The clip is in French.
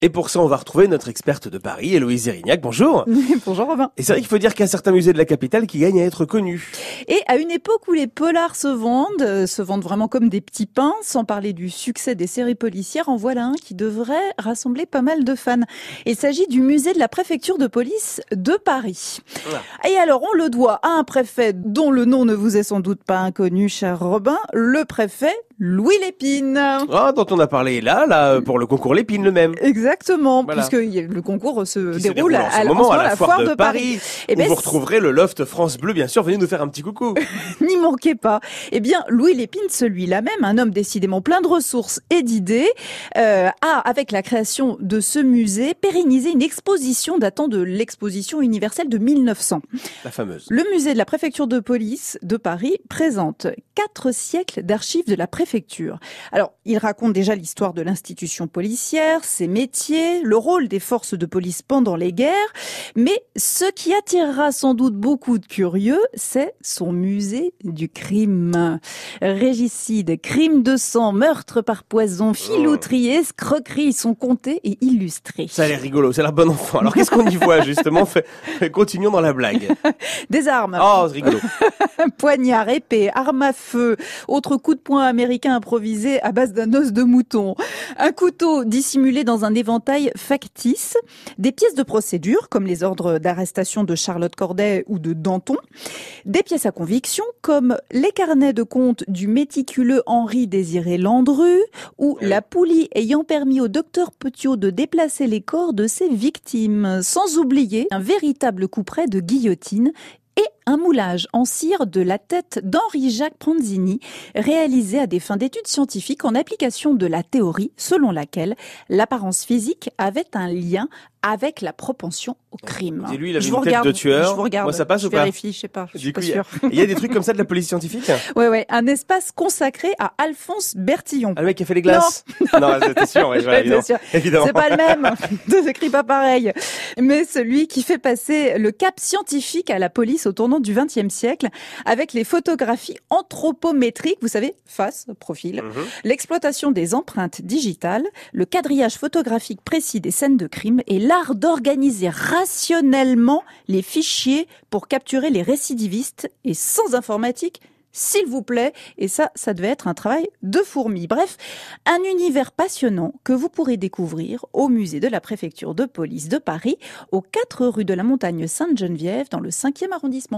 Et pour ça, on va retrouver notre experte de Paris, Héloïse Erignac. Bonjour. Bonjour Robin. Et c'est vrai qu'il faut dire qu'il y a certains musées de la capitale qui gagnent à être connus. Et à une époque où les polars se vendent, euh, se vendent vraiment comme des petits pains, sans parler du succès des séries policières, en voilà un qui devrait rassembler pas mal de fans. Il s'agit du musée de la préfecture de police de Paris. Et alors, on le doit à un préfet dont le nom ne vous est sans doute pas inconnu, cher Robin, le préfet Louis Lépine. Ah, dont on a parlé là, là, pour le concours Lépine le même. Exactement, Voilà. puisque le concours se Qui se déroule à, moment la foire de Paris. Eh où ben, vous retrouverez le loft France Bleu, bien sûr. Venez nous faire un petit coucou. N'y manquez pas. Eh bien, Louis Lépine, celui-là même, un homme décidément plein de ressources et d'idées, euh, a, avec la création de ce musée, pérennisé une exposition datant de l'exposition universelle de 1900. La fameuse. Le musée de la préfecture de police de Paris présente quatre siècles d'archives de la préfecture. Alors, il raconte déjà l'histoire de l'institution policière, ses métiers, le rôle des forces de police pendant les guerres, mais ce qui attirera sans doute beaucoup de curieux, c'est son musée du crime. Régicide, crime de sang, meurtre par poison, filouterie, escroquerie sont comptés et illustrés. Ça a l'air rigolo, c'est la bonne enfant. Alors qu'est-ce qu'on y voit justement Fait- fait- Continuons dans la blague. Des armes. Oh, c'est rigolo. Poignard, épée, arme à feu, autre coup de poing américain improvisé à base d'un os de mouton, un couteau dissimulé dans un éventail factice, des pièces de procédure comme les ordres d'arrestation de Charlotte Corday ou de Danton, des pièces à conviction comme les carnets de compte du méticuleux Henri Désiré Landru ou la poulie ayant permis au docteur Petiot de déplacer les corps de ses victimes, sans oublier un véritable couperet de guillotine et un moulage en cire de la tête d'Henri-Jacques Pranzini, réalisé à des fins d'études scientifiques en application de la théorie selon laquelle l'apparence physique avait un lien avec la propension au crime. Et lui, il avait je une vous tête regarde, de tueur. Je vous regarde. Moi, ça passe je ou pas vérifie, je sais pas, je suis pas il y a- sûre. il y a des trucs comme ça de la police scientifique Ouais, ouais, un espace consacré à Alphonse Bertillon. Ah, le mec qui a fait les glaces Non, c'était sûr, ouais, voilà, évidemment. sûr. évidemment. C'est pas le même, ne s'écrit pas pareil. Mais celui qui fait passer le cap scientifique à la police au tournant du XXe siècle avec les photographies anthropométriques, vous savez, face, profil, Mhm. l'exploitation des empreintes digitales, le quadrillage photographique précis des scènes de crime et d'organiser rationnellement les fichiers pour capturer les récidivistes et sans informatique, s'il vous plaît. Et ça, ça devait être un travail de fourmi. Bref, un univers passionnant que vous pourrez découvrir au musée de la préfecture de police de Paris, aux 4 rue de la Montagne Sainte-Geneviève, dans le 5e arrondissement.